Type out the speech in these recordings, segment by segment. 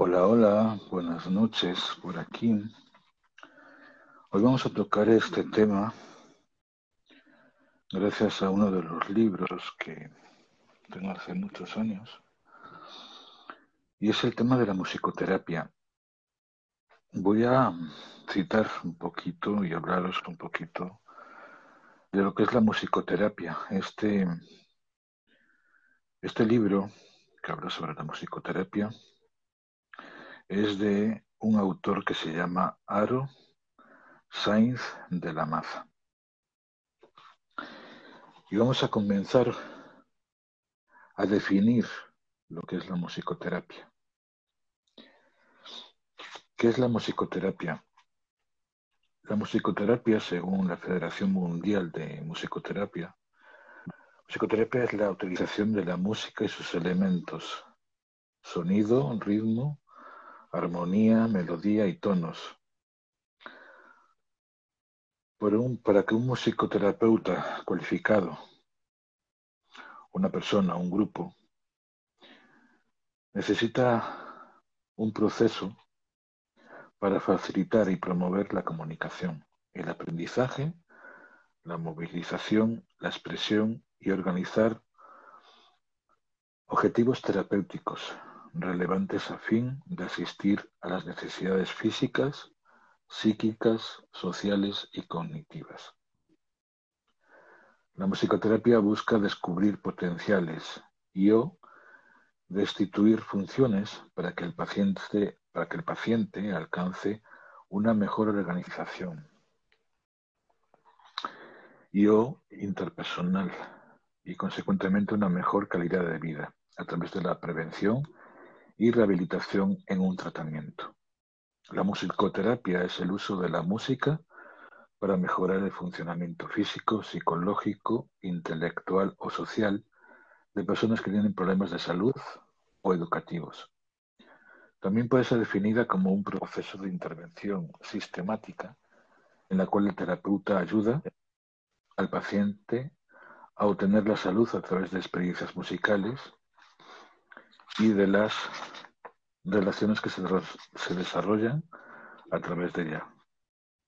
Hola, hola, buenas noches por aquí. Hoy vamos a tocar este tema gracias a uno de los libros que tengo hace muchos años y es el tema de la musicoterapia. Voy a citar un poquito y hablaros un poquito de lo que es la musicoterapia. Este, este libro que habla sobre la musicoterapia es de un autor que se llama Aro Sainz de la Maza. Y vamos a comenzar a definir lo que es la musicoterapia. ¿Qué es la musicoterapia? La musicoterapia, según la Federación Mundial de Musicoterapia, musicoterapia es la utilización de la música y sus elementos, sonido, ritmo, armonía, melodía y tonos. para que un musicoterapeuta cualificado, una persona, un grupo, necesita un proceso para facilitar y promover la comunicación, el aprendizaje, la movilización, la expresión y organizar objetivos terapéuticos relevantes a fin de asistir a las necesidades físicas, psíquicas, sociales y cognitivas. La musicoterapia busca descubrir potenciales y o destituir funciones para que el paciente para que el paciente alcance una mejor organización y o interpersonal y consecuentemente una mejor calidad de vida a través de la prevención y rehabilitación en un tratamiento. La musicoterapia es el uso de la música para mejorar el funcionamiento físico, psicológico, intelectual o social de personas que tienen problemas de salud o educativos. También puede ser definida como un proceso de intervención sistemática en la cual el terapeuta ayuda al paciente a obtener la salud a través de experiencias musicales y de las relaciones que se, desarrollan a través de ella,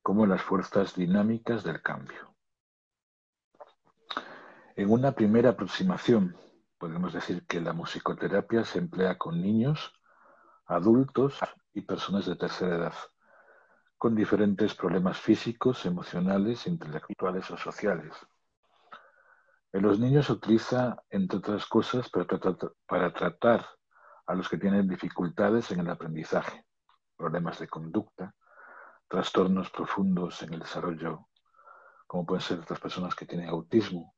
como las fuerzas dinámicas del cambio. En una primera aproximación, podemos decir que la musicoterapia se emplea con niños adultos y personas de tercera edad, con diferentes problemas físicos, emocionales, intelectuales o sociales. En los niños se utiliza, entre otras cosas, para tratar, para tratar a los que tienen dificultades en el aprendizaje, problemas de conducta, trastornos profundos en el desarrollo, como pueden ser otras personas que tienen autismo,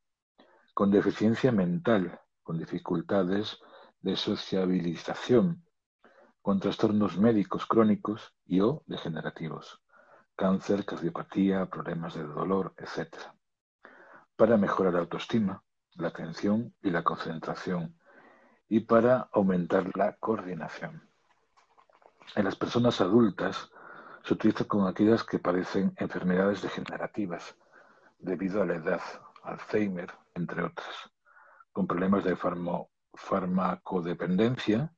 con deficiencia mental, con dificultades de sociabilización, con trastornos médicos crónicos y o degenerativos, cáncer, cardiopatía, problemas de dolor, etc. Para mejorar la autoestima, la atención y la concentración y para aumentar la coordinación. En las personas adultas se utiliza con aquellas que padecen enfermedades degenerativas debido a la edad, Alzheimer, entre otras, con problemas de farmacodependencia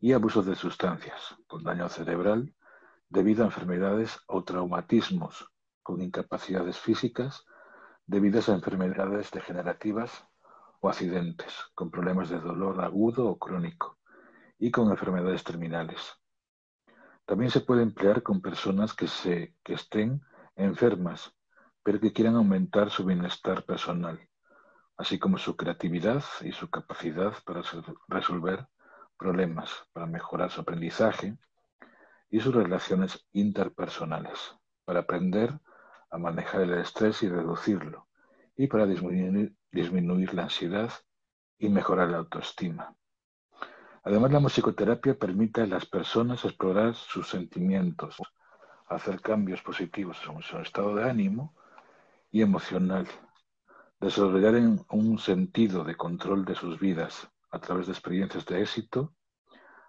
y abusos de sustancias, con daño cerebral debido a enfermedades o traumatismos, con incapacidades físicas debidas a enfermedades degenerativas o accidentes, con problemas de dolor agudo o crónico y con enfermedades terminales. También se puede emplear con personas que, se, que estén enfermas, pero que quieran aumentar su bienestar personal, así como su creatividad y su capacidad para resolver problemas para mejorar su aprendizaje y sus relaciones interpersonales, para aprender a manejar el estrés y reducirlo, y para disminuir, disminuir la ansiedad y mejorar la autoestima. Además, la musicoterapia permite a las personas explorar sus sentimientos, hacer cambios positivos en su estado de ánimo y emocional, desarrollar un sentido de control de sus vidas a través de experiencias de éxito,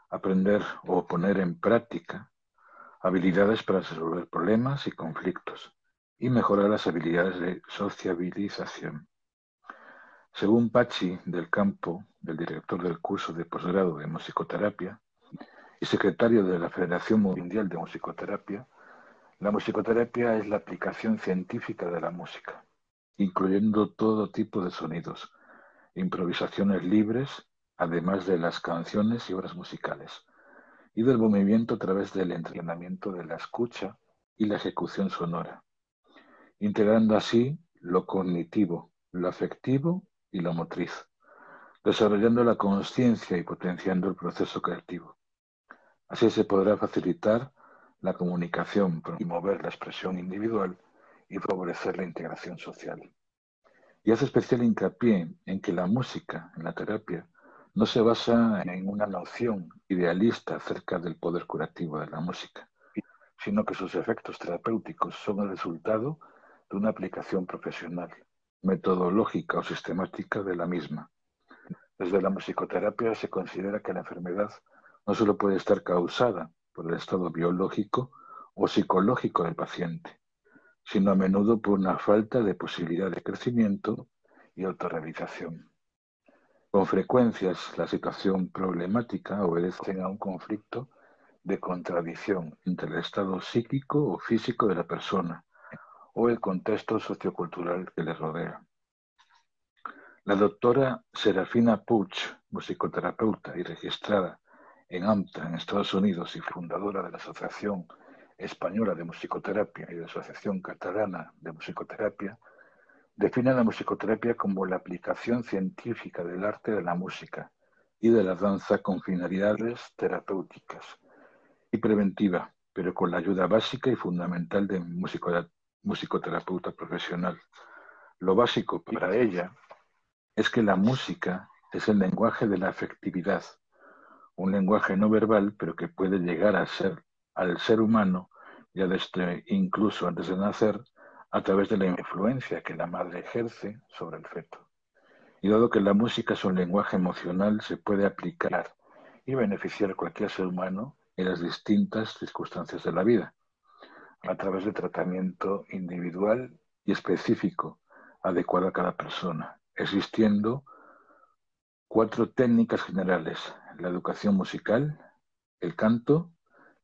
aprender o poner en práctica habilidades para resolver problemas y conflictos y mejorar las habilidades de sociabilización. Según Pachi del Campo, el director del curso de posgrado de musicoterapia y secretario de la Federación Mundial de Musicoterapia, la musicoterapia es la aplicación científica de la música, incluyendo todo tipo de sonidos, improvisaciones libres, además de las canciones y obras musicales, y del movimiento a través del entrenamiento de la escucha y la ejecución sonora, integrando así lo cognitivo, lo afectivo y la motriz, desarrollando la conciencia y potenciando el proceso creativo. Así se podrá facilitar la comunicación, promover la expresión individual y favorecer la integración social. Y hace especial hincapié en que la música en la terapia no se basa en una noción idealista acerca del poder curativo de la música, sino que sus efectos terapéuticos son el resultado de una aplicación profesional, metodológica o sistemática de la misma. Desde la musicoterapia se considera que la enfermedad no solo puede estar causada por el estado biológico o psicológico del paciente, sino a menudo por una falta de posibilidad de crecimiento y autorrealización. Con frecuencias, la situación problemática obedece a un conflicto de contradicción entre el estado psíquico o físico de la persona o el contexto sociocultural que le rodea. La doctora Serafina Puig, musicoterapeuta y registrada en AMTA en Estados Unidos y fundadora de la Asociación Española de Musicoterapia y de la Asociación Catalana de Musicoterapia, define la musicoterapia como la aplicación científica del arte de la música y de la danza con finalidades terapéuticas y preventiva, pero con la ayuda básica y fundamental de musicoterapeuta profesional. Lo básico para ella es que la música es el lenguaje de la afectividad, un lenguaje no verbal, pero que puede llegar a ser al ser humano, ya desde incluso antes de nacer, a través de la influencia que la madre ejerce sobre el feto. Y dado que la música es un lenguaje emocional, se puede aplicar y beneficiar a cualquier ser humano en las distintas circunstancias de la vida, a través de tratamiento individual y específico, adecuado a cada persona, existiendo cuatro técnicas generales, la educación musical, el canto,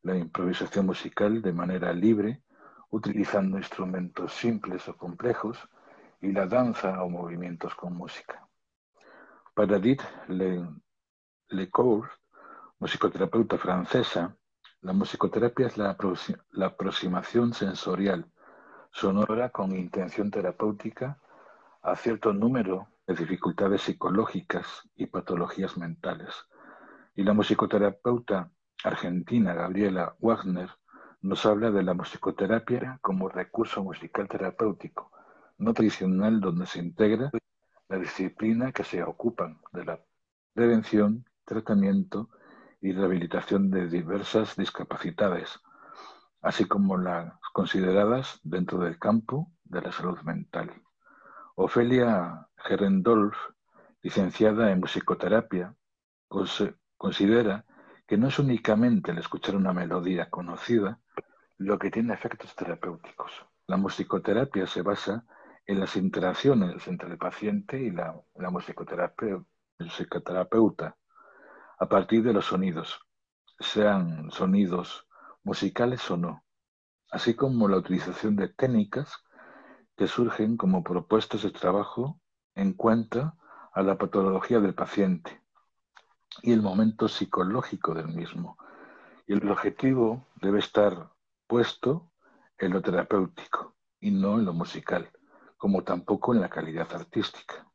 la improvisación musical de manera libre, utilizando instrumentos simples o complejos, y la danza o movimientos con música. Para Edith musicoterapeuta francesa, la musicoterapia es la, aproximación sensorial, sonora con intención terapéutica a cierto número de dificultades psicológicas y patologías mentales. Y la musicoterapeuta argentina Gabriela Wagner nos habla de la musicoterapia como recurso musical terapéutico, no tradicional donde se integra la disciplina que se ocupan de la prevención, tratamiento y rehabilitación de diversas discapacidades, así como las consideradas dentro del campo de la salud mental. Ofelia Gerendolf, licenciada en musicoterapia, considera que no es únicamente el escuchar una melodía conocida lo que tiene efectos terapéuticos. La musicoterapia se basa en las interacciones entre el paciente y la, la musicoterapeuta a partir de los sonidos, sean sonidos musicales o no, así como la utilización de técnicas que surgen como propuestas de trabajo en cuenta a la patología del paciente y el momento psicológico del mismo. Y el objetivo debe estar puesto en lo terapéutico y no en lo musical, como tampoco en la calidad artística.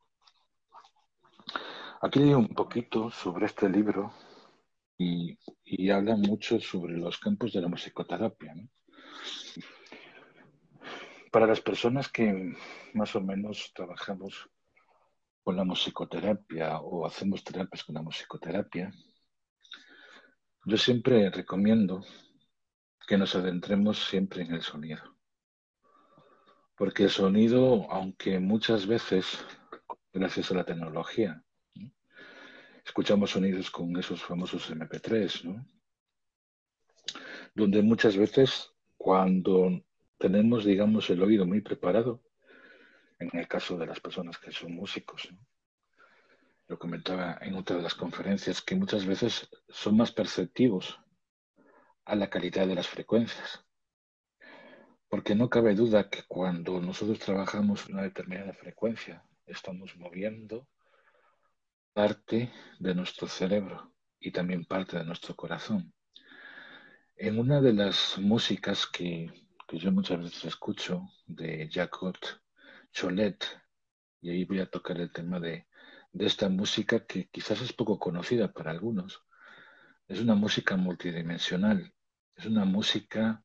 Aquí leo un poquito sobre este libro y, habla mucho sobre los campos de la musicoterapia. Para las personas que más o menos trabajamos con la musicoterapia o hacemos terapias con la musicoterapia, Yo siempre recomiendo que nos adentremos siempre en el sonido. Porque el sonido, aunque muchas veces, gracias a la tecnología, escuchamos sonidos con esos famosos MP3, ¿no? Donde muchas veces, cuando tenemos, digamos, el oído muy preparado, en el caso de las personas que son músicos, lo comentaba en otra de las conferencias, que muchas veces son más perceptivos a la calidad de las frecuencias. Porque no cabe duda que cuando nosotros trabajamos una determinada frecuencia, estamos moviendo parte de nuestro cerebro y también parte de nuestro corazón. En una de las músicas que, yo muchas veces escucho de Jacques Cholet, y ahí voy a tocar el tema de, de esta música que quizás es poco conocida para algunos, es una música multidimensional, es una música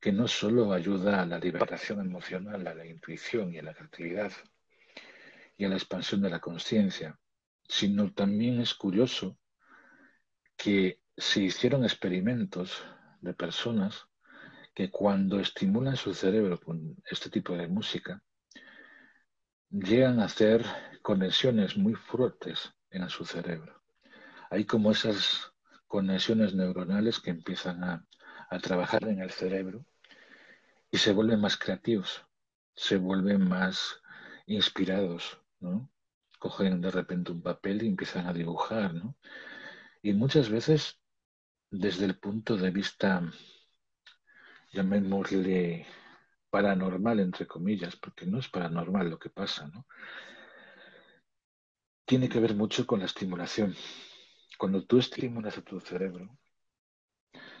que no solo ayuda a la liberación emocional, a la intuición y a la creatividad y a la expansión de la conciencia, sino también es curioso que se hicieron experimentos de personas que cuando estimulan su cerebro con este tipo de música, llegan a hacer conexiones muy fuertes en su cerebro. Hay como esas conexiones neuronales que empiezan a, trabajar en el cerebro y se vuelven más creativos, se vuelven más inspirados, ¿no? Cogen de repente un papel y empiezan a dibujar, ¿no? Y muchas veces, desde el punto de vista, llamémosle paranormal, entre comillas, porque no es paranormal lo que pasa. Tiene que ver mucho con la estimulación cuando tú estimulas a tu cerebro,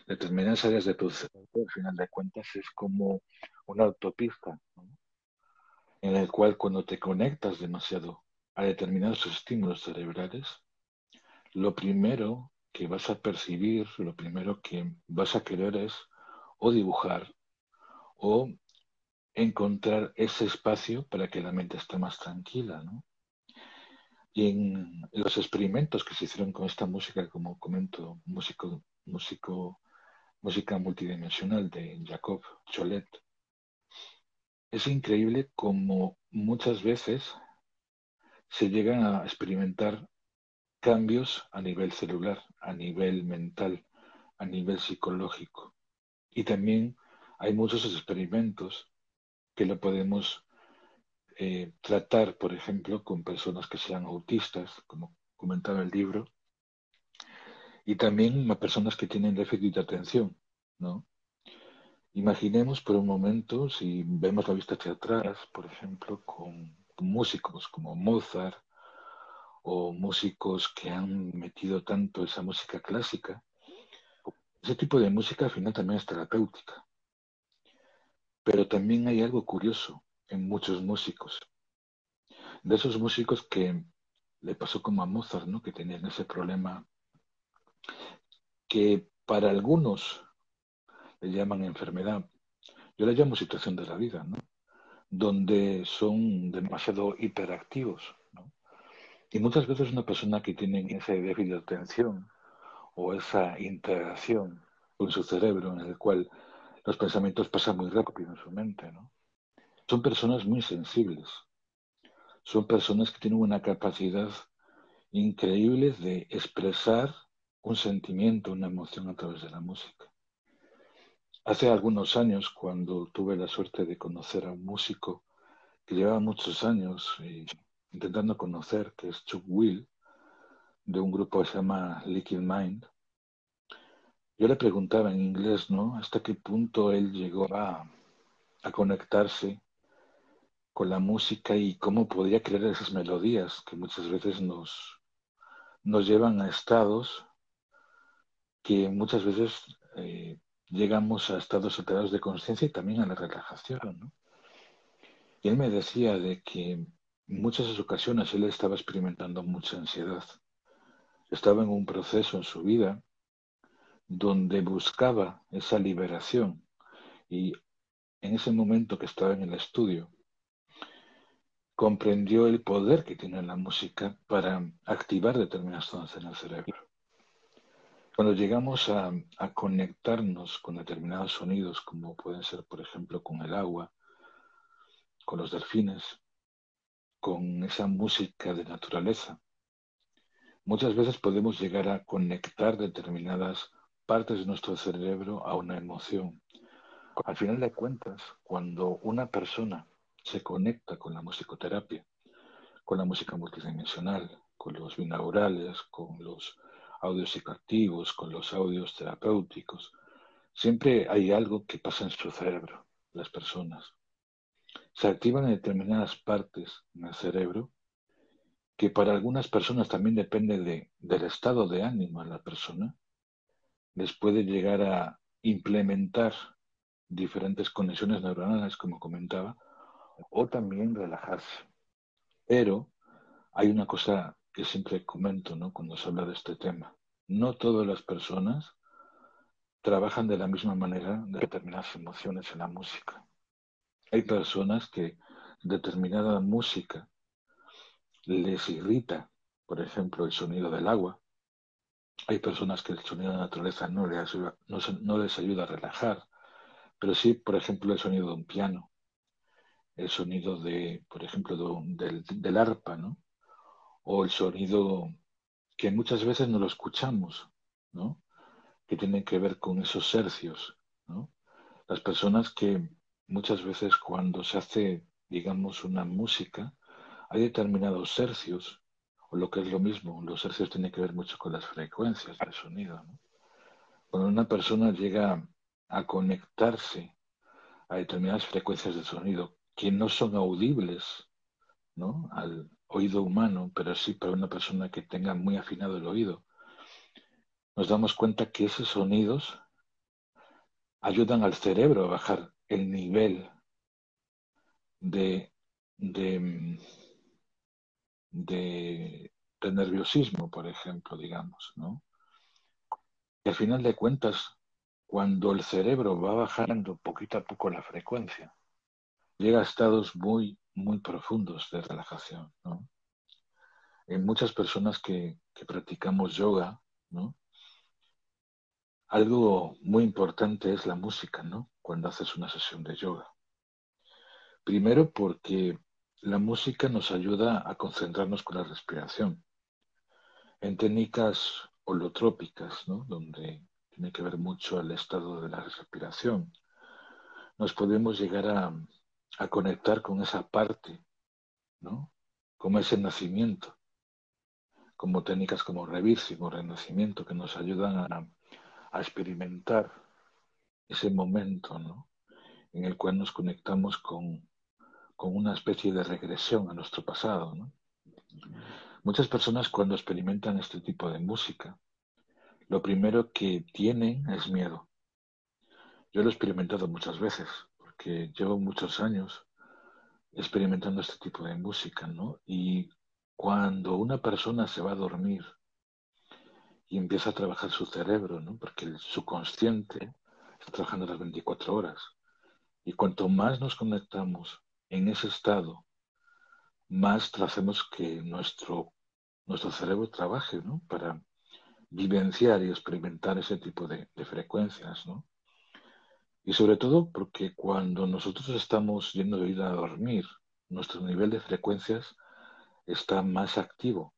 determinadas áreas de tu cerebro, al final de cuentas, es como una autopista, en el cual cuando te conectas demasiado a determinados estímulos cerebrales, lo primero que vas a percibir, lo primero que vas a querer es o dibujar o encontrar ese espacio para que la mente esté más tranquila, ¿no? Y en los experimentos que se hicieron con esta música, como comento, música multidimensional de Jacob Cholet, es increíble como muchas veces se llegan a experimentar cambios a nivel celular, a nivel mental, a nivel psicológico. Y también hay muchos experimentos que lo podemos eh, tratar, por ejemplo, con personas que sean autistas, como comentaba el libro, y también personas que tienen déficit de atención, ¿no? Imaginemos por un momento, si vemos la vista hacia atrás, por ejemplo, con, músicos como Mozart o músicos que han metido tanto esa música clásica, ese tipo de música al final también es terapéutica. Pero también hay algo curioso, en muchos músicos. De esos músicos que le pasó como a Mozart, ¿no? Que tenían ese problema que para algunos le llaman enfermedad. Yo le llamo situación de la vida, ¿no? Donde son demasiado hiperactivos, ¿no? Y muchas veces una persona que tiene ese déficit de atención o esa integración con su cerebro en el cual los pensamientos pasan muy rápido en su mente, ¿no? son personas muy sensibles. Son personas que tienen una capacidad increíble de expresar un sentimiento, una emoción a través de la música. Hace algunos años, cuando tuve la suerte de conocer a un músico que llevaba muchos años intentando conocer, que es Chuck Will, de un grupo que se llama Liquid Mind, yo le preguntaba en inglés, ¿no? Hasta qué punto él llegó a, conectarse con la música y cómo podría crear esas melodías que muchas veces nos, nos llevan a estados que muchas veces eh, llegamos a estados alterados de conciencia y también a la relajación. Y él me decía de que en muchas ocasiones él estaba experimentando mucha ansiedad. Estaba en un proceso en su vida donde buscaba esa liberación y en ese momento que estaba en el estudio comprendió el poder que tiene la música para activar determinadas zonas en el cerebro. Cuando llegamos a, conectarnos con determinados sonidos, como pueden ser, por ejemplo, con el agua, con los delfines, con esa música de naturaleza, muchas veces podemos llegar a conectar determinadas partes de nuestro cerebro a una emoción. Al final de cuentas, cuando una persona se conecta con la musicoterapia, con la música multidimensional, con los binaurales, con los audios psicoactivos, con los audios terapéuticos. Siempre hay algo que pasa en su cerebro, las personas. Se activan determinadas partes en el cerebro que para algunas personas también depende de, del estado de ánimo de la persona. Les puede llegar a implementar diferentes conexiones neuronales, como comentaba, o también relajarse. Pero hay una cosa que siempre comento ¿no? cuando se habla de este tema. No todas las personas trabajan de la misma manera de determinadas emociones en la música. Hay personas que determinada música les irrita, por ejemplo, el sonido del agua. Hay personas que el sonido de la naturaleza no les ayuda, no, les ayuda a relajar, pero sí, por ejemplo, el sonido de un piano, el sonido de, por ejemplo, del, del arpa, ¿no? O el sonido que muchas veces no lo escuchamos, ¿no? que tiene que ver con esos hercios. ¿no? Las personas que muchas veces cuando se hace, digamos, una música, hay determinados hercios, o lo que es lo mismo, los hercios tienen que ver mucho con las frecuencias del sonido. ¿no? Cuando una persona llega a conectarse a determinadas frecuencias de sonido que no son audibles ¿no? al, oído humano, pero sí para una persona que tenga muy afinado el oído, nos damos cuenta que esos sonidos ayudan al cerebro a bajar el nivel de, nerviosismo, por ejemplo, digamos. Y al final de cuentas, cuando el cerebro va bajando poquito a poco la frecuencia, llega a estados muy muy profundos de relajación. ¿no? En muchas personas que, practicamos yoga, ¿no? algo muy importante es la música, ¿no? Cuando haces una sesión de yoga. Primero porque la música nos ayuda a concentrarnos con la respiración. En técnicas holotrópicas, ¿no? donde tiene que ver mucho el estado de la respiración, nos podemos llegar a, a conectar con esa parte, ¿no? Como ese nacimiento, como técnicas como revirse, como renacimiento, que nos ayudan a, a experimentar ese momento, ¿no? En el cual nos conectamos con, con una especie de regresión a nuestro pasado, ¿no? Muchas personas cuando experimentan este tipo de música, lo primero que tienen es miedo. Yo lo he experimentado muchas veces que llevo muchos años experimentando este tipo de música, ¿no? Y cuando una persona se va a dormir y empieza a trabajar su cerebro, ¿no? Porque el subconsciente está trabajando las 24 horas. Y cuanto más nos conectamos en ese estado, más hacemos que nuestro, nuestro cerebro trabaje, ¿no? Para vivenciar y experimentar ese tipo de, de frecuencias, ¿no? Y sobre todo porque cuando nosotros estamos yendo de ir a dormir, nuestro nivel de frecuencias está más activo.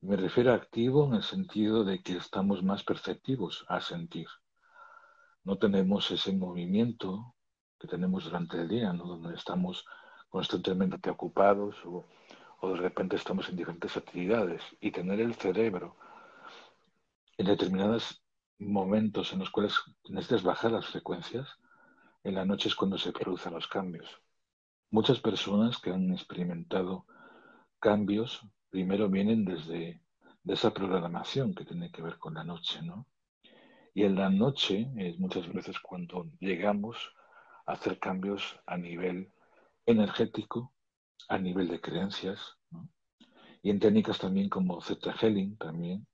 Me refiero a activo en el sentido de que estamos más perceptivos a sentir. No tenemos ese movimiento que tenemos durante el día, ¿no? donde estamos constantemente preocupados o, o de repente estamos en diferentes actividades y tener el cerebro en determinadas momentos en los cuales necesitas bajar las frecuencias, en la noche es cuando se producen los cambios. Muchas personas que han experimentado cambios, primero vienen desde de esa programación que tiene que ver con la noche, ¿no? Y en la noche es muchas veces cuando llegamos a hacer cambios a nivel energético, a nivel de creencias, ¿no? Y en técnicas también como Zeta Healing también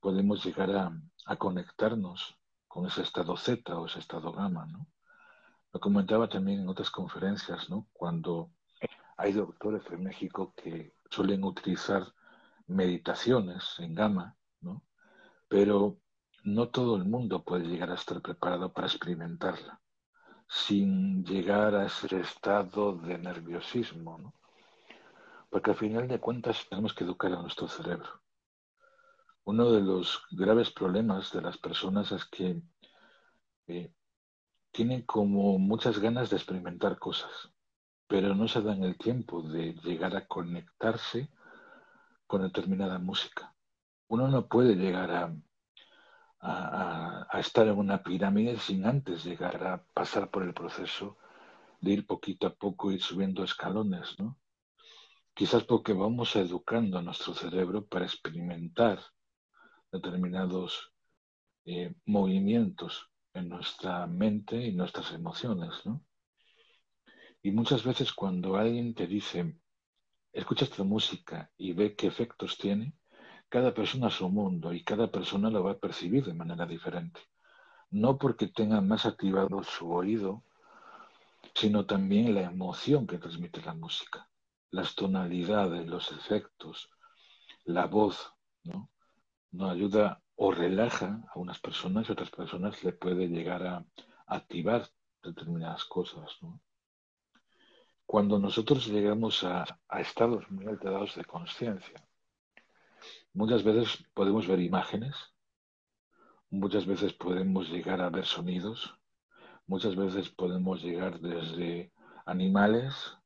podemos llegar a, conectarnos con ese estado Z o ese estado gamma, ¿no? Lo comentaba también en otras conferencias, ¿no? Cuando hay doctores en México que suelen utilizar meditaciones en gamma, ¿no? pero no todo el mundo puede llegar a estar preparado para experimentarla sin llegar a ese estado de nerviosismo, ¿no? Porque al final de cuentas tenemos que educar a nuestro cerebro. Uno de los graves problemas de las personas es que eh, tienen como muchas ganas de experimentar cosas, pero no se dan el tiempo de llegar a conectarse con determinada música. Uno no puede llegar a, a, estar en una pirámide sin antes llegar a pasar por el proceso de ir poquito a poco, ir subiendo escalones, ¿no? Quizás porque vamos educando a nuestro cerebro para experimentar determinados eh, movimientos en nuestra mente y nuestras emociones, ¿no? Y muchas veces cuando alguien te dice, escucha esta música y ve qué efectos tiene, cada persona a su mundo y cada persona lo va a percibir de manera diferente. No porque tenga más activado su oído, sino también la emoción que transmite la música, las tonalidades, los efectos, la voz, ¿no? Nos ayuda o relaja a unas personas y a otras personas le puede llegar a activar determinadas cosas, ¿no? Cuando nosotros llegamos a estados muy alterados de conciencia, Muchas veces podemos ver imágenes, muchas veces podemos llegar a ver sonidos, muchas veces podemos llegar desde animales,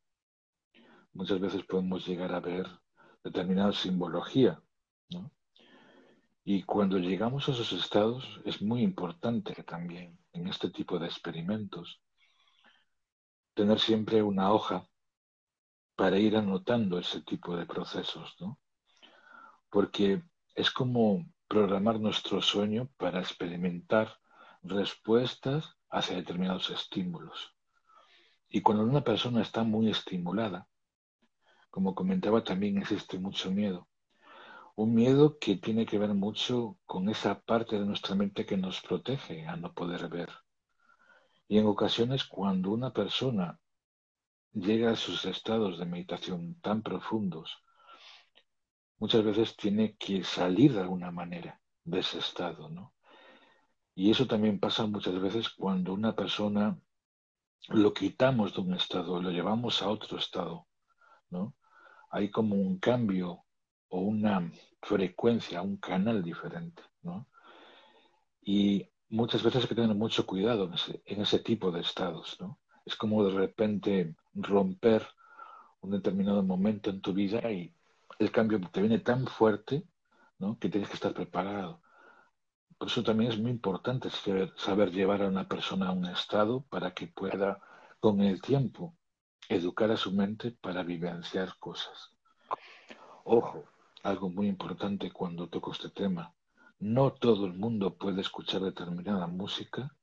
muchas veces podemos llegar a ver determinada simbología. Y cuando llegamos a esos estados es muy importante también en este tipo de experimentos tener siempre una hoja para ir anotando ese tipo de procesos, ¿no? porque es como programar nuestro sueño para experimentar respuestas hacia determinados estímulos. Y cuando una persona está muy estimulada, como comentaba, también existe mucho miedo. Un miedo que tiene que ver mucho con esa parte de nuestra mente que nos protege a no poder ver. Y en ocasiones cuando una persona llega a sus estados de meditación tan profundos, muchas veces tiene que salir de alguna manera de ese estado, ¿no? Y eso también pasa muchas veces cuando una persona lo quitamos de un estado, lo llevamos a otro estado, ¿no? Hay como un cambio o una frecuencia, un canal diferente, ¿no? Y muchas veces hay que tener mucho cuidado en ese, tipo de estados, ¿no? Es como de repente romper un determinado momento en tu vida y el cambio te viene tan fuerte ¿no? que tienes que estar preparado. Por eso también es muy importante saber, llevar a una persona a un estado para que pueda, con el tiempo, educar a su mente para vivenciar cosas. Ojo, algo muy importante cuando toco este tema. No todo el mundo puede escuchar determinada música,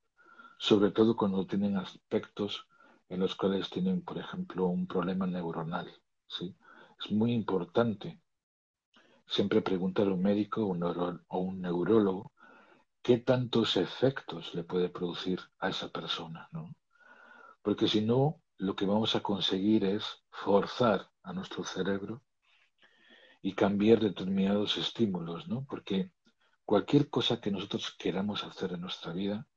sobre todo cuando tienen aspectos en los cuales tienen, por ejemplo, un problema neuronal. ¿sí? Es muy importante siempre preguntar a un médico o un neurólogo qué tantos efectos le puede producir a esa persona, ¿no? Porque si no, lo que vamos a conseguir es forzar a nuestro cerebro y cambiar determinados estímulos, ¿no? Porque cualquier cosa que nosotros queramos hacer en nuestra vida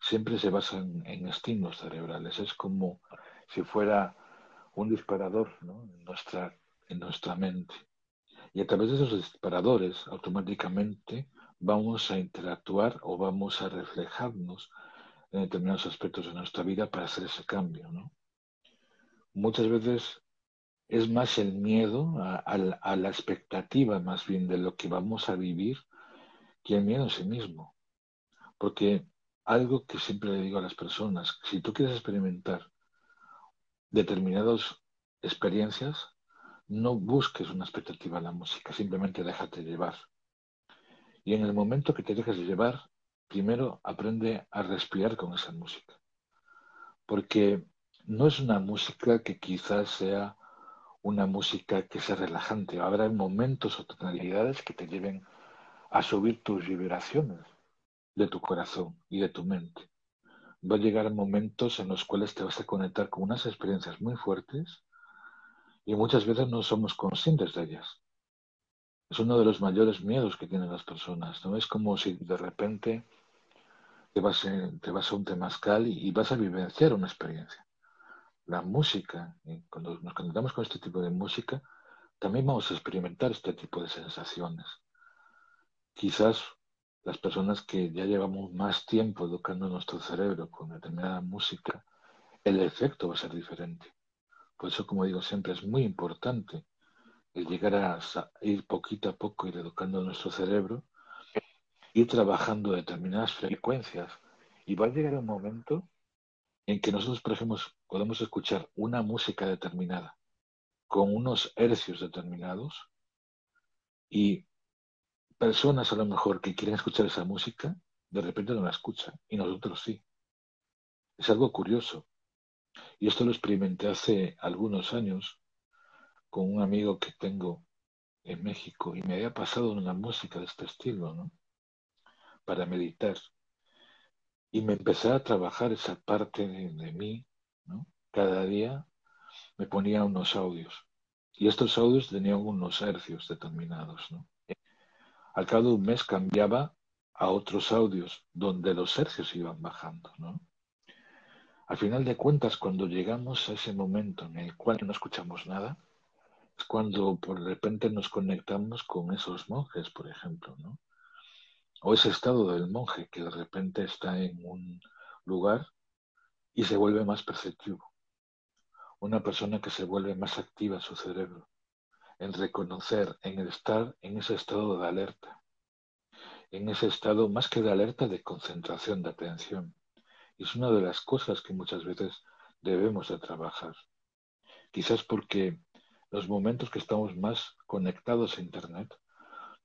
siempre se basa en, estímulos cerebrales. Es como si fuera un disparador ¿no? en nuestra en nuestra mente. Y a través de esos disparadores automáticamente vamos a interactuar o vamos a reflejarnos en determinados aspectos de nuestra vida para hacer ese cambio. ¿no? Muchas veces es más el miedo a, la expectativa más bien de lo que vamos a vivir que el miedo en sí mismo. Porque algo que siempre le digo a las personas, si tú quieres experimentar determinadas experiencias, no busques una expectativa en la música, simplemente déjate llevar. Y en el momento que te dejes llevar, primero aprende a respirar con esa música. Porque no es una música que quizás sea una música que sea relajante. Habrá momentos o tonalidades que te lleven a subir tus vibraciones de tu corazón y de tu mente. Va a llegar momentos en los cuales te vas a conectar con unas experiencias muy fuertes y muchas veces no somos conscientes de ellas. es uno de los mayores miedos que tienen las personas, ¿no? Es como si de repente te vas, te vas a un temazcal y, y vas a vivenciar una experiencia. La música, cuando nos conectamos con este tipo de música, también vamos a experimentar este tipo de sensaciones. Quizás las personas que ya llevamos más tiempo educando nuestro cerebro con determinada música, el efecto va a ser diferente. Por eso, como digo siempre, es muy importante llegar a ir poquito a poco, ir educando nuestro cerebro, ir trabajando determinadas frecuencias. Y va a llegar un momento en que nosotros, por ejemplo, podemos escuchar una música determinada con unos hercios determinados y personas a lo mejor que quieren escuchar esa música, de repente no la escuchan y nosotros sí. Es algo curioso. Y esto lo experimenté hace algunos años con un amigo que tengo en México y me había pasado una música de este estilo, ¿no? Para meditar. Y me empecé a trabajar esa parte de, mí, ¿no? Cada día me ponía unos audios. Y estos audios tenían unos hercios determinados, ¿no? Al cabo de un mes cambiaba a otros audios donde los hercios iban bajando, ¿no? Al final de cuentas, cuando llegamos a ese momento en el cual no escuchamos nada, es cuando por repente nos conectamos con esos monjes, por ejemplo, ¿no? O ese estado del monje que de repente está en un lugar y se vuelve más perceptivo. Una persona que se vuelve más activa su cerebro, en reconocer, en estar en ese estado de alerta, en ese estado más que de alerta, de concentración, de atención. Es una de las cosas que muchas veces debemos de trabajar. Quizás porque los momentos que estamos más conectados a Internet,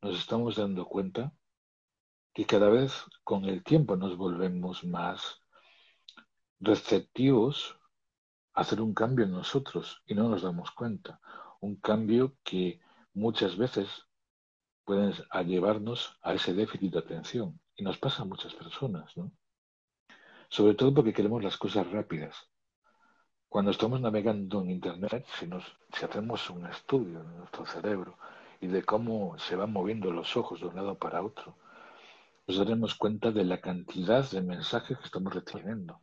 nos estamos dando cuenta que cada vez con el tiempo nos volvemos más receptivos a hacer un cambio en nosotros y no nos damos cuenta. Un cambio que muchas veces puede llevarnos a ese déficit de atención. Y nos pasa a muchas personas, ¿no? Sobre todo porque queremos las cosas rápidas. Cuando estamos navegando en Internet, si, nos, si hacemos un estudio de nuestro cerebro y de cómo se van moviendo los ojos de un lado para otro, nos daremos cuenta de la cantidad de mensajes que estamos recibiendo.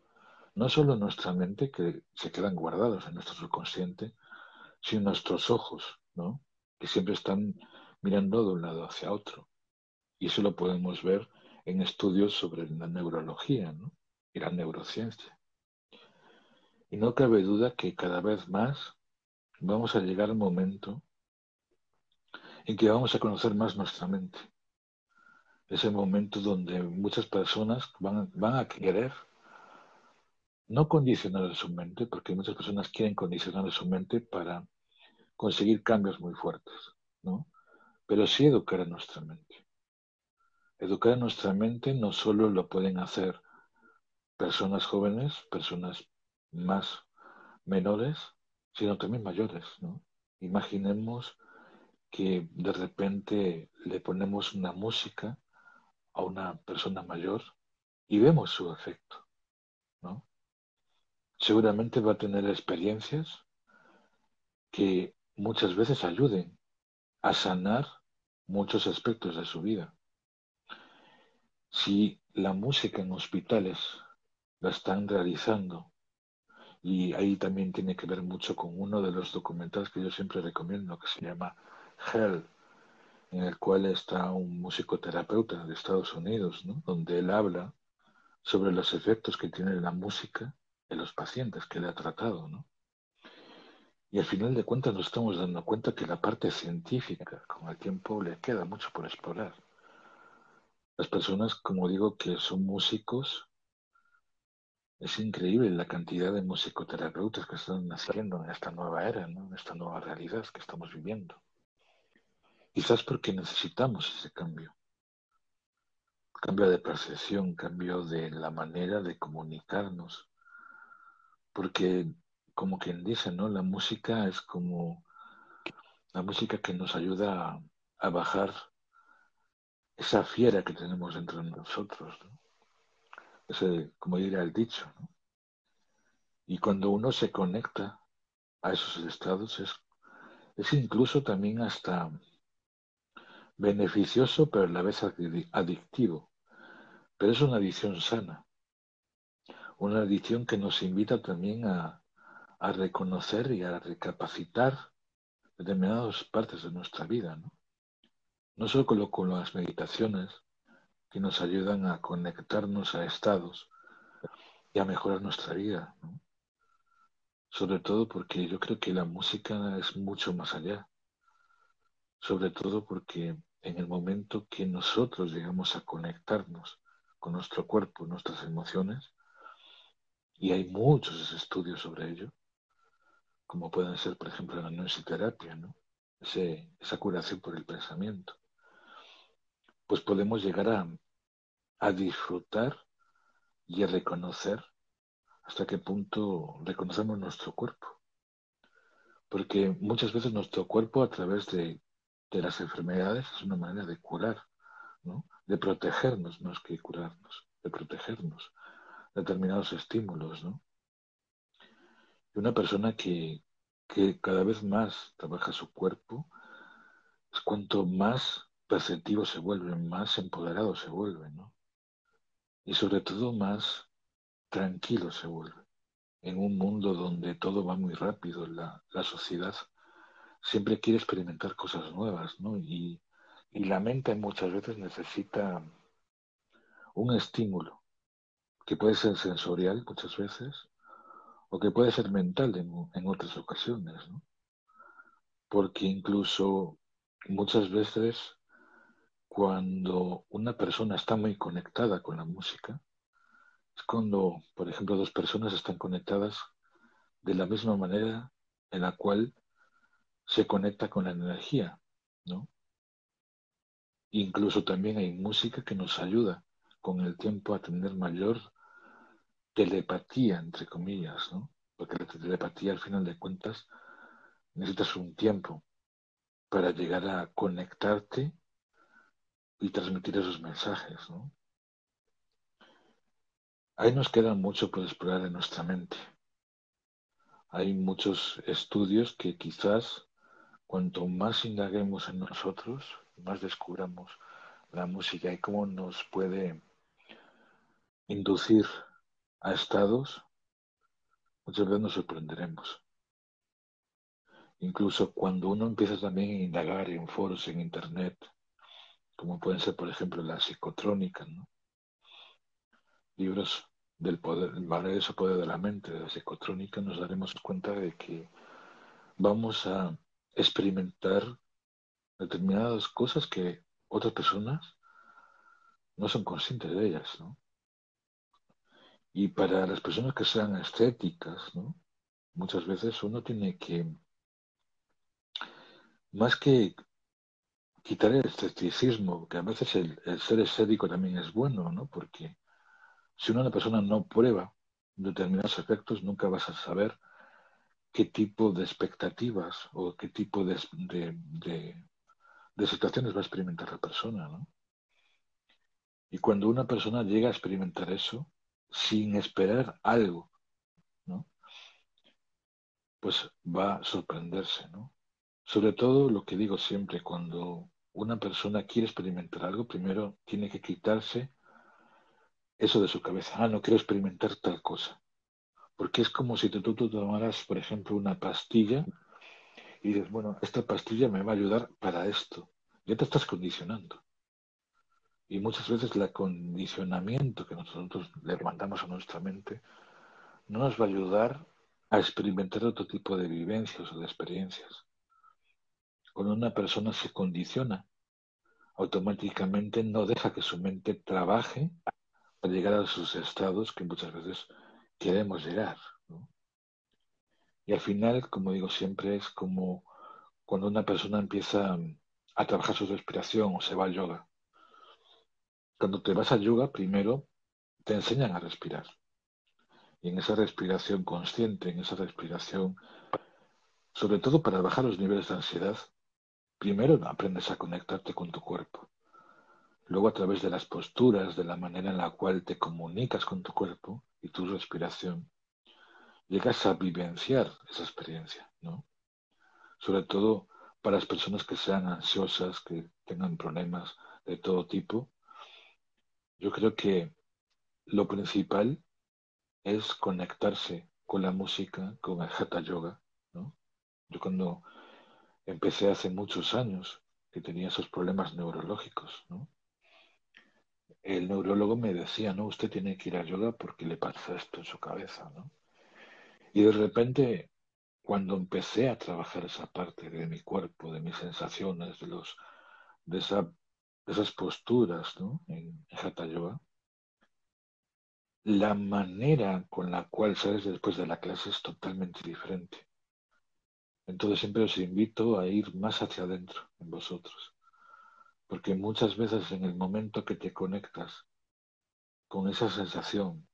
No solo nuestra mente, que se quedan guardados en nuestro subconsciente, sino nuestros ojos, ¿no? que siempre están mirando de un lado hacia otro. Y eso lo podemos ver en estudios sobre la neurología y la neurociencia. Y no cabe duda que cada vez más vamos a llegar al momento en que vamos a conocer más nuestra mente. Ese momento donde muchas personas van, van a querer no condicionar su mente, porque muchas personas quieren condicionar su mente para conseguir cambios muy fuertes, ¿no? Pero sí educar a nuestra mente. Educar a nuestra mente no solo lo pueden hacer personas jóvenes, personas más menores, sino también mayores. ¿no? Imaginemos que de repente le ponemos una música a una persona mayor y vemos su efecto. ¿no? Seguramente va a tener experiencias que muchas veces ayuden a sanar muchos aspectos de su vida. Si la música en hospitales la están realizando y ahí también tiene que ver mucho con uno de los documentales que yo siempre recomiendo, que se llama Hell, en el cual está un musicoterapeuta de Estados Unidos, ¿no? donde él habla sobre los efectos que tiene la música en los pacientes que le ha tratado. ¿no? Y al final de cuentas nos estamos dando cuenta que la parte científica, con el tiempo, le queda mucho por explorar. Las personas, como digo, que son músicos, es increíble la cantidad de musicoterapeutas que están naciendo en esta nueva era, en esta nueva realidad que estamos viviendo. Quizás porque necesitamos ese cambio. Cambio de percepción, cambio de la manera de comunicarnos. Porque, como quien dice, ¿no? La música es como la música que nos ayuda a, bajar esa fiera que tenemos dentro de nosotros. ¿no? ese, como diría el dicho. Y cuando uno se conecta a esos estados, es, es incluso también hasta beneficioso pero a la vez adictivo. Pero es una adicción sana, una adicción que nos invita también a, a reconocer y a recapacitar determinadas partes de nuestra vida, ¿no? Solo con, las meditaciones que nos ayudan a conectarnos a estados y a mejorar nuestra vida. Sobre todo porque yo creo que la música es mucho más allá. Sobre todo porque en el momento que nosotros llegamos a conectarnos con nuestro cuerpo, nuestras emociones, y hay muchos estudios sobre ello, como pueden ser, por ejemplo, la neurositerapia, ¿no? esa curación por el pensamiento, pues podemos llegar a, a disfrutar y a reconocer hasta qué punto reconocemos nuestro cuerpo. Porque muchas veces nuestro cuerpo a través de, de las enfermedades es una manera de curar, ¿no? de protegernos más que curarnos, de protegernos determinados estímulos. ¿no? Y una persona que, que cada vez más trabaja su cuerpo es cuanto más perceptivo se vuelve, más empoderado se vuelve, ¿no? Y sobre todo más tranquilo se vuelve. En un mundo donde todo va muy rápido, la, la sociedad siempre quiere experimentar cosas nuevas, ¿no? Y, y la mente muchas veces necesita un estímulo, que puede ser sensorial muchas veces, o que puede ser mental en, en otras ocasiones, ¿no? Porque incluso muchas veces cuando una persona está muy conectada con la música, es cuando, por ejemplo, dos personas están conectadas de la misma manera en la cual se conecta con la energía, ¿no? Incluso también hay música que nos ayuda con el tiempo a tener mayor telepatía, entre comillas, ¿no? Porque la telepatía, al final de cuentas, necesitas un tiempo para llegar a conectarte y transmitir esos mensajes, ¿no? Ahí nos queda mucho por explorar en nuestra mente. Hay muchos estudios que quizás cuanto más indaguemos en nosotros, más descubramos la música y cómo nos puede inducir a estados, muchas veces nos sorprenderemos. Incluso cuando uno empieza también a indagar en foros en Internet, como pueden ser, por ejemplo, la psicotrónica, ¿no? libros del poder, el maravilloso poder de la mente, de la psicotrónica, nos daremos cuenta de que vamos a experimentar determinadas cosas que otras personas no son conscientes de ellas, ¿no? Y para las personas que sean estéticas, ¿no? Muchas veces uno tiene que, más que quitar el esteticismo, que a veces el, ser estético también es bueno, ¿no? Porque si una persona no prueba determinados efectos, nunca vas a saber qué tipo de expectativas o qué tipo de, situaciones va a experimentar la persona. ¿no? Y cuando una persona llega a experimentar eso, sin esperar algo, ¿no? pues va a sorprenderse. ¿no? Sobre todo lo que digo siempre, cuando una persona quiere experimentar algo, primero tiene que quitarse eso de su cabeza. Ah, no quiero experimentar tal cosa. Porque es como si tú, tú tomaras, por ejemplo, una pastilla y dices, bueno, esta pastilla me va a ayudar para esto. Ya te estás condicionando. Y muchas veces el acondicionamiento que nosotros le mandamos a nuestra mente no nos va a ayudar a experimentar otro tipo de vivencias o de experiencias. Cuando una persona se condiciona, automáticamente no deja que su mente trabaje llegar a sus estados que muchas veces queremos llegar. Y al final, como digo siempre, es como cuando una persona empieza a trabajar su respiración o se va al yoga. Cuando te vas al yoga, primero te enseñan a respirar. Y en esa respiración consciente, en esa respiración, sobre todo para bajar los niveles de ansiedad, primero aprendes a conectarte con tu cuerpo. Luego a través de las posturas, de la manera en la cual te comunicas con tu cuerpo y tu respiración, llegas a vivenciar esa experiencia, ¿no? Sobre todo para las personas que sean ansiosas, que tengan problemas de todo tipo. Yo creo que lo principal es conectarse con la música, con el Hatha Yoga. ¿no? Yo cuando empecé hace muchos años, que tenía esos problemas neurológicos, ¿no? El neurólogo me decía, no, usted tiene que ir a yoga porque le pasa esto en su cabeza, ¿no? Y de repente, cuando empecé a trabajar esa parte de mi cuerpo, de mis sensaciones, de los, de, esa, esas posturas, ¿no? En, en Hatha Yoga, la manera con la cual sales después de la clase es totalmente diferente. Entonces siempre os invito a ir más hacia adentro en vosotros. Porque muchas veces en el momento que te conectas con esa sensación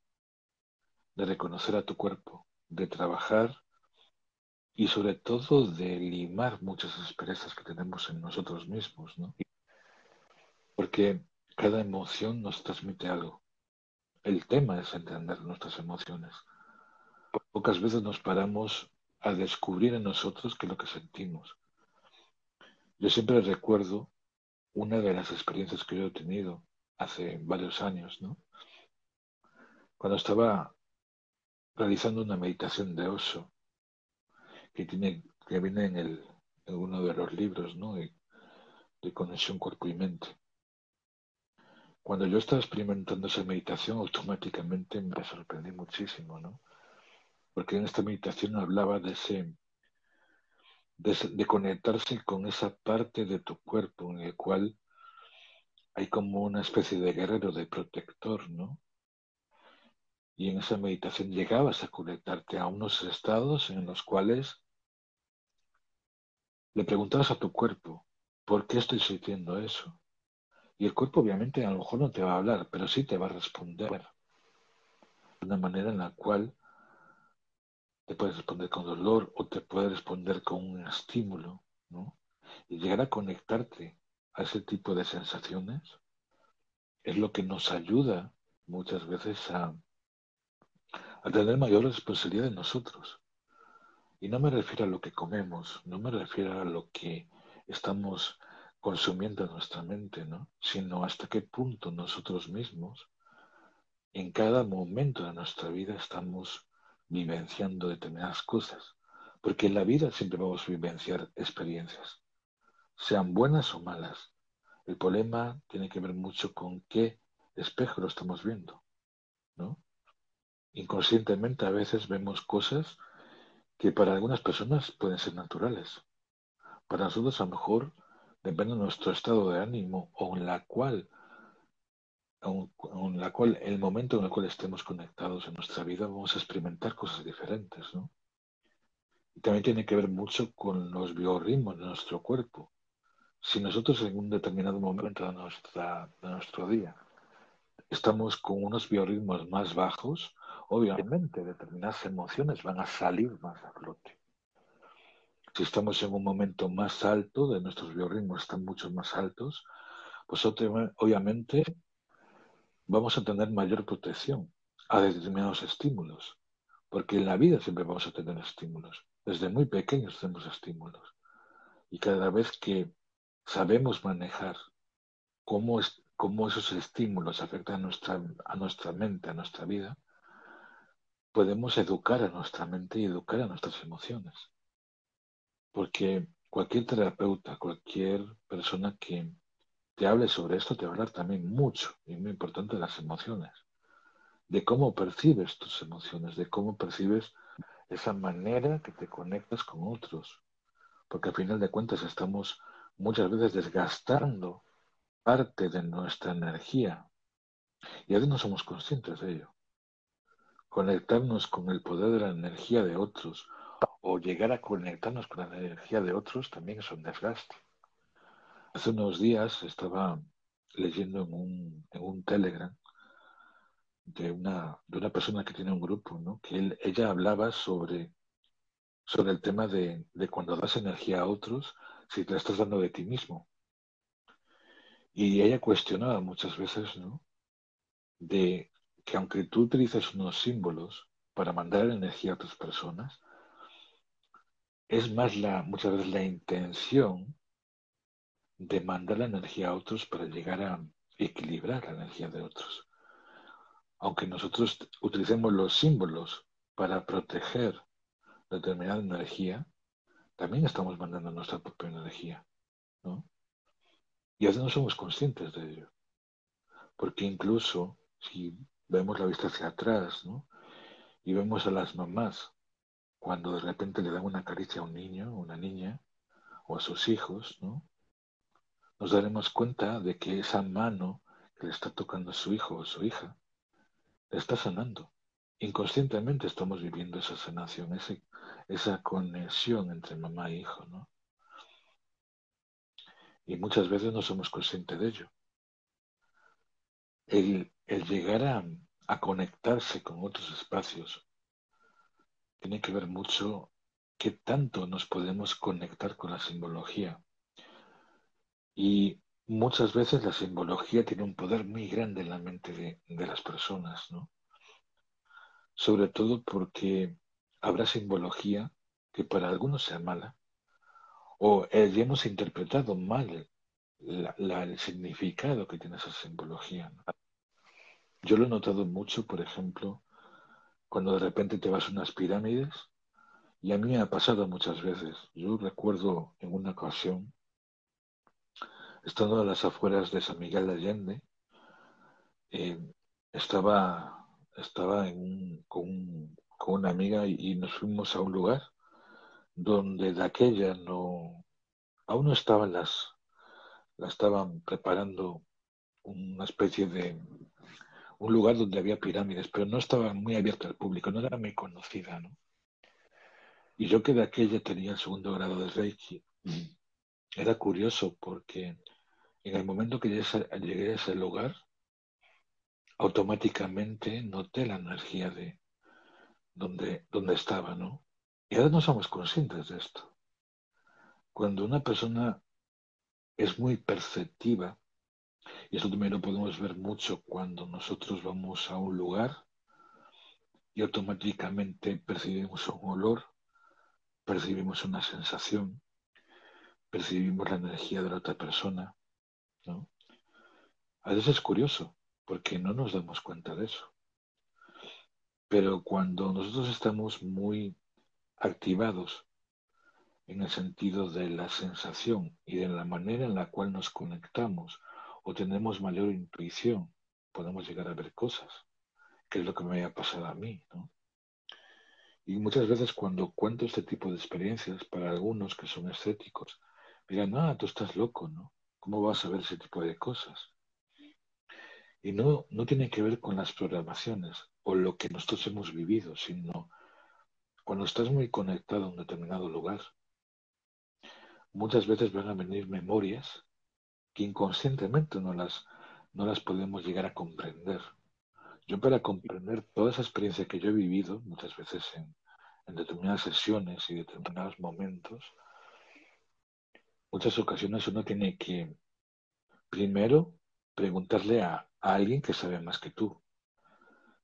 de reconocer a tu cuerpo, de trabajar y sobre todo de limar muchas experiencias que tenemos en nosotros mismos, ¿no? Porque cada emoción nos transmite algo. El tema es entender nuestras emociones. Pocas veces nos paramos a descubrir en nosotros qué es lo que sentimos. Yo siempre recuerdo una de las experiencias que yo he tenido hace varios años, ¿no? Cuando estaba realizando una meditación de oso, que, tiene, que viene en, el, en uno de los libros, ¿no? De, de conexión cuerpo y mente. Cuando yo estaba experimentando esa meditación, automáticamente me sorprendí muchísimo, ¿no? Porque en esta meditación hablaba de ese, de, conectarse con esa parte de tu cuerpo en el cual hay como una especie de guerrero, de protector, ¿no? Y en esa meditación llegabas a conectarte a unos estados en los cuales le preguntabas a tu cuerpo, ¿por qué estoy sintiendo eso? Y el cuerpo obviamente a lo mejor no te va a hablar, pero sí te va a responder de una manera en la cual te puede responder con dolor o te puede responder con un estímulo, ¿no? Y llegar a conectarte a ese tipo de sensaciones es lo que nos ayuda muchas veces a, a tener mayor responsabilidad en nosotros. Y no me refiero a lo que comemos, no me refiero a lo que estamos consumiendo en nuestra mente, ¿no? Sino hasta qué punto nosotros mismos, en cada momento de nuestra vida, estamos vivenciando determinadas cosas, porque en la vida siempre vamos a vivenciar experiencias, sean buenas o malas. El problema tiene que ver mucho con qué espejo lo estamos viendo, ¿no? Inconscientemente a veces vemos cosas que para algunas personas pueden ser naturales. Para nosotros a lo mejor depende de nuestro estado de ánimo o en la cual en la cual el momento en el cual estemos conectados en nuestra vida vamos a experimentar cosas diferentes, ¿no? Y también tiene que ver mucho con los biorritmos de nuestro cuerpo. Si nosotros en un determinado momento de, nuestra, de nuestro día estamos con unos biorritmos más bajos, obviamente determinadas emociones van a salir más a flote. Si estamos en un momento más alto, de nuestros biorritmos están mucho más altos, pues obviamente vamos a tener mayor protección a determinados estímulos, porque en la vida siempre vamos a tener estímulos. Desde muy pequeños tenemos estímulos. Y cada vez que sabemos manejar cómo, es, cómo esos estímulos afectan nuestra, a nuestra mente, a nuestra vida, podemos educar a nuestra mente y educar a nuestras emociones. Porque cualquier terapeuta, cualquier persona que te hable sobre esto, te va a hablar también mucho, y muy importante, de las emociones, de cómo percibes tus emociones, de cómo percibes esa manera que te conectas con otros, porque al final de cuentas estamos muchas veces desgastando parte de nuestra energía y a veces no somos conscientes de ello. Conectarnos con el poder de la energía de otros o llegar a conectarnos con la energía de otros también es un desgaste. Hace unos días estaba leyendo en un, en un Telegram de una, de una persona que tiene un grupo, ¿no? que ella hablaba sobre, sobre el tema de, de cuando das energía a otros, si te la estás dando de ti mismo. Y ella cuestionaba muchas veces, ¿no? De que aunque tú utilices unos símbolos para mandar energía a otras personas, es más la, muchas veces la intención de mandar la energía a otros para llegar a equilibrar la energía de otros. Aunque nosotros utilicemos los símbolos para proteger determinada energía, también estamos mandando nuestra propia energía, ¿no? Y a veces no somos conscientes de ello. Porque incluso si vemos la vista hacia atrás, ¿no? Y vemos a las mamás cuando de repente le dan una caricia a un niño, a una niña, o a sus hijos, ¿no? Nos daremos cuenta de que esa mano que le está tocando a su hijo o su hija, le está sanando. Inconscientemente estamos viviendo esa sanación, esa conexión entre mamá e hijo, ¿no? Y muchas veces no somos conscientes de ello. El, llegar a, a conectarse con otros espacios tiene que ver mucho qué tanto nos podemos conectar con la simbología. Y muchas veces la simbología tiene un poder muy grande en la mente de, de las personas, ¿no? Sobre todo porque habrá simbología que para algunos sea mala, o hemos interpretado mal el significado que tiene esa simbología. Yo lo he notado mucho, por ejemplo, cuando de repente te vas a unas pirámides, y a mí me ha pasado muchas veces. Yo recuerdo en una ocasión, estando a las afueras de San Miguel de Allende, eh, estaba, estaba con, una amiga y, nos fuimos a un lugar donde de aquella no, aún no estaban las, la estaban preparando una especie de un lugar donde había pirámides, pero no estaba muy abierta al público, no era muy conocida, ¿no? Y yo que de aquella tenía el segundo grado de Reiki, era curioso porque en el momento que llegué a ese lugar, automáticamente noté la energía de donde, donde estaba, ¿no? Y ahora no somos conscientes de esto. Cuando una persona es muy perceptiva, y eso también lo podemos ver mucho cuando nosotros vamos a un lugar y automáticamente percibimos un olor, percibimos una sensación, percibimos la energía de la otra persona. ¿no? A veces es curioso porque no nos damos cuenta de eso. Pero cuando nosotros estamos muy activados en el sentido de la sensación y de la manera en la cual nos conectamos o tenemos mayor intuición, podemos llegar a ver cosas, que es lo que me ha pasado a mí, ¿no? Y muchas veces cuando cuento este tipo de experiencias para algunos que son escépticos, dirán, ah, tú estás loco, ¿no? ¿Cómo vas a ver ese tipo de cosas? Y no, no tiene que ver con las programaciones o lo que nosotros hemos vivido, sino cuando estás muy conectado a un determinado lugar, muchas veces van a venir memorias que inconscientemente no las, no las podemos llegar a comprender. Yo para comprender toda esa experiencia que yo he vivido, muchas veces en, en determinadas sesiones y determinados momentos, muchas ocasiones uno tiene que primero preguntarle a, alguien que sabe más que tú.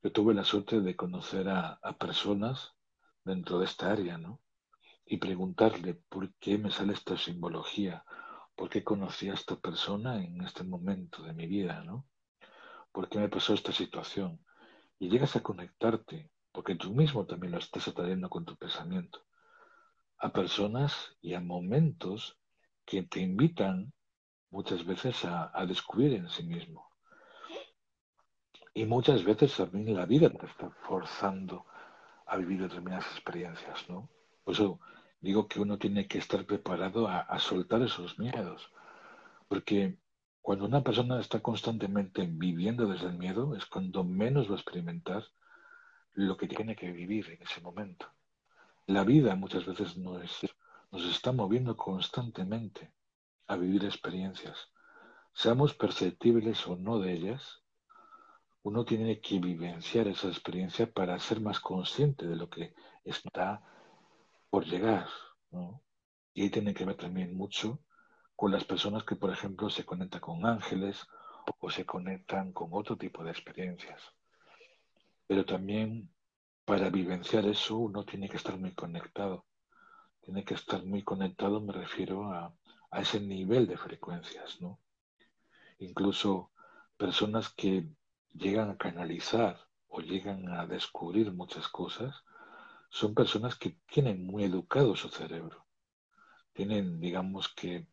Yo tuve la suerte de conocer a, a personas dentro de esta área, ¿no? Y preguntarle por qué me sale esta simbología, por qué conocí a esta persona en este momento de mi vida, ¿no? ¿Por qué me pasó esta situación? Y llegas a conectarte, porque tú mismo también lo estás atrayendo con tu pensamiento, a personas y a momentos que te invitan muchas veces a, a descubrir en sí mismo. Y muchas veces también la vida te está forzando a vivir determinadas experiencias, ¿no? Por eso digo que uno tiene que estar preparado a, soltar esos miedos, porque cuando una persona está constantemente viviendo desde el miedo es cuando menos va a experimentar lo que tiene que vivir en ese momento. La vida muchas veces no es, nos está moviendo constantemente a vivir experiencias. Seamos perceptibles o no de ellas, uno tiene que vivenciar esa experiencia para ser más consciente de lo que está por llegar. Y ahí tiene que ver también mucho con las personas que, por ejemplo, se conectan con ángeles o se conectan con otro tipo de experiencias. Pero también para vivenciar eso uno tiene que estar muy conectado. Tiene que estar muy conectado, me refiero a, a ese nivel de frecuencias, ¿no? Incluso personas que llegan a canalizar o llegan a descubrir muchas cosas, son personas que tienen muy educado su cerebro. Tienen, digamos que,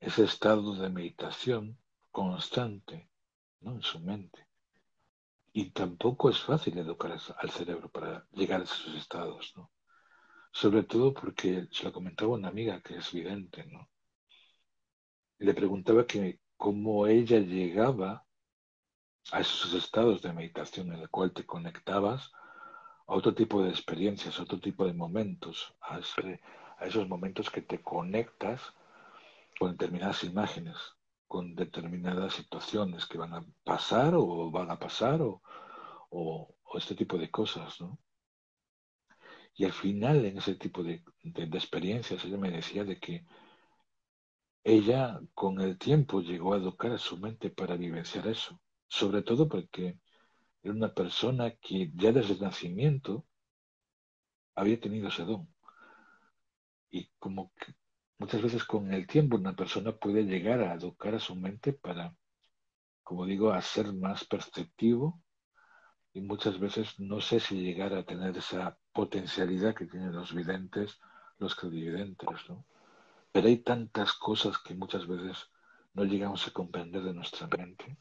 ese estado de meditación constante ¿no? en su mente. Y tampoco es fácil educar al cerebro para llegar a esos estados, ¿no? Sobre todo porque se lo comentaba una amiga que es vidente, ¿no? Y le preguntaba que cómo ella llegaba a esos estados de meditación en el cual te conectabas a otro tipo de experiencias, a otro tipo de momentos, a, a esos momentos que te conectas con determinadas imágenes, con determinadas situaciones que van a pasar o van a pasar o, o, este tipo de cosas, ¿no? Y al final, en ese tipo de, experiencias, ella me decía de que ella con el tiempo llegó a educar a su mente para vivenciar eso, sobre todo porque era una persona que ya desde el nacimiento había tenido ese don. Y como que muchas veces con el tiempo una persona puede llegar a educar a su mente para, como digo, a ser más perceptivo y muchas veces no sé si llegar a tener esa potencialidad que tienen los videntes, los clarividentes, ¿no? Pero hay tantas cosas que muchas veces no llegamos a comprender de nuestra mente,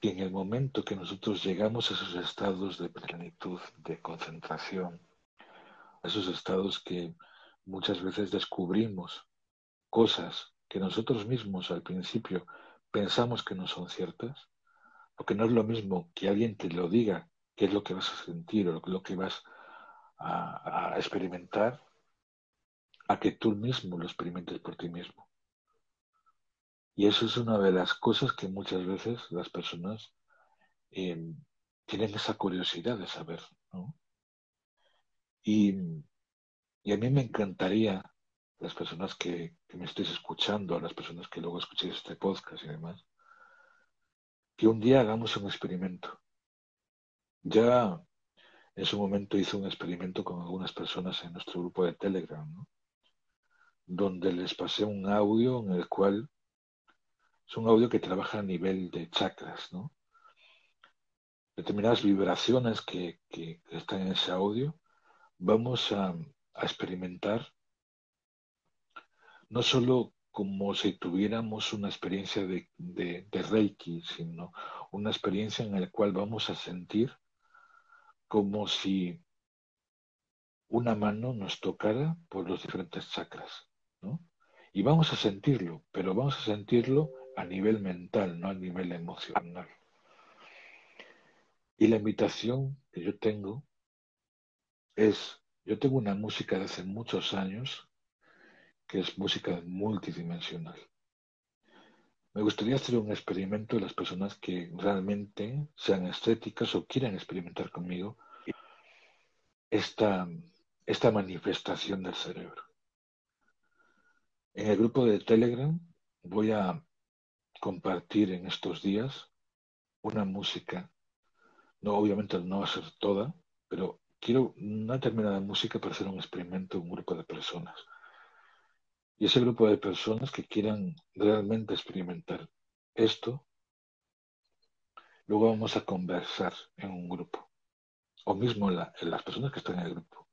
que en el momento que nosotros llegamos a esos estados de plenitud, de concentración, a esos estados que muchas veces descubrimos cosas que nosotros mismos al principio pensamos que no son ciertas, porque no es lo mismo que alguien te lo diga qué es lo que vas a sentir o lo que vas a, a experimentar, a que tú mismo lo experimentes por ti mismo. Y eso es una de las cosas que muchas veces las personas em, tienen esa curiosidad de saber. Y, y, a mí me encantaría, las personas que, me estéis escuchando, las personas que luego escuchéis este podcast y demás, que un día hagamos un experimento. Ya en su momento hice un experimento con algunas personas en nuestro grupo de Telegram, ¿no? donde les pasé un audio en el cual es un audio que trabaja a nivel de chakras, ¿no? Determinadas vibraciones que, que están en ese audio, vamos a, experimentar no solo como si tuviéramos una experiencia de, de, de, Reiki, sino una experiencia en la cual vamos a sentir como si una mano nos tocara por los diferentes chakras, ¿no? Y vamos a sentirlo, pero vamos a sentirlo a nivel mental, no a nivel emocional. Y la invitación que yo tengo es, yo tengo una música de hace muchos años que es música multidimensional. Me gustaría hacer un experimento de las personas que realmente sean estéticas o quieran experimentar conmigo esta, esta manifestación del cerebro. En el grupo de Telegram voy a compartir en estos días una música, no obviamente no va a ser toda, pero quiero una determinada música para hacer un experimento, un grupo de personas y ese grupo de personas que quieran realmente experimentar esto, luego vamos a conversar en un grupo, o mismo en, las personas que están en el grupo.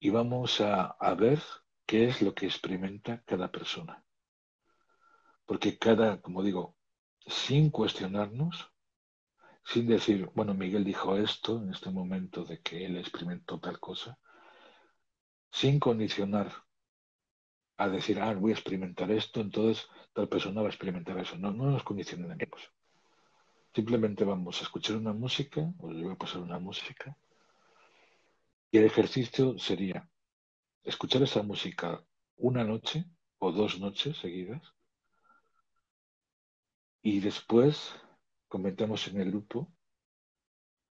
Y vamos a, a ver qué es lo que experimenta cada persona. Porque cada, como digo, sin cuestionarnos, sin decir, bueno, Miguel dijo esto en este momento de que él experimentó tal cosa, sin condicionar a decir, ah, voy a experimentar esto, entonces tal persona va a experimentar eso. No, no nos condicionemos. Simplemente vamos a escuchar una música, o yo voy a pasar una música, y el ejercicio sería escuchar esa música una noche o dos noches seguidas, y después comentamos en el grupo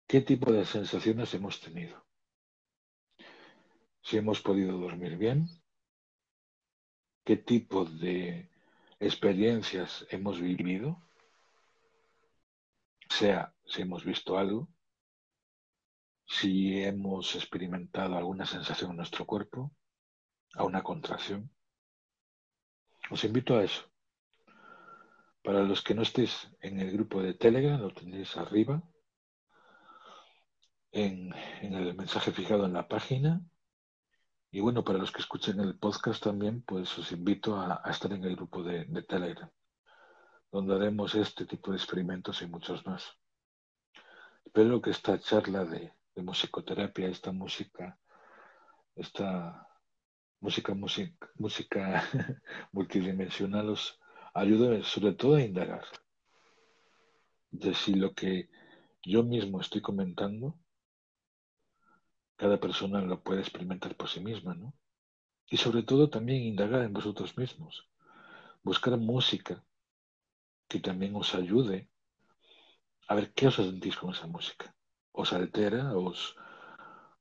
qué tipo de sensaciones hemos tenido. Si hemos podido dormir bien, qué tipo de experiencias hemos vivido, sea si hemos visto algo, si hemos experimentado alguna sensación en nuestro cuerpo, a una contracción. Os invito a eso. Para los que no estéis en el grupo de Telegram, lo tenéis arriba, en, el mensaje fijado en la página. Y bueno, para los que escuchen el podcast también, pues os invito a, estar en el grupo de Telegram, donde haremos este tipo de experimentos y muchos más. Espero que esta charla de, de musicoterapia, esta música, esta música, música multidimensional os ayude sobre todo a indagar de si lo que yo mismo estoy comentando, cada persona lo puede experimentar por sí misma, ¿no? Y sobre todo también indagar en vosotros mismos, buscar música que también os ayude a ver qué os sentís con esa música os altera, os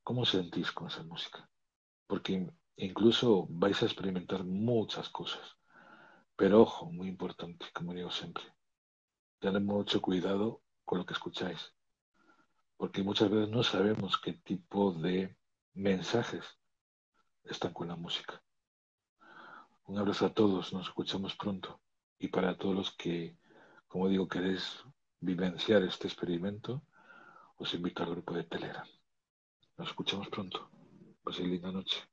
cómo sentís con esa música. Porque incluso vais a experimentar muchas cosas. Pero ojo, muy importante, como digo siempre, tener mucho cuidado con lo que escucháis. Porque muchas veces no sabemos qué tipo de mensajes están con la música. Un abrazo a todos, nos escuchamos pronto. Y para todos los que, como digo, queréis vivenciar este experimento, os invito al grupo de Telegram. Nos escuchamos pronto. Paséis linda noche.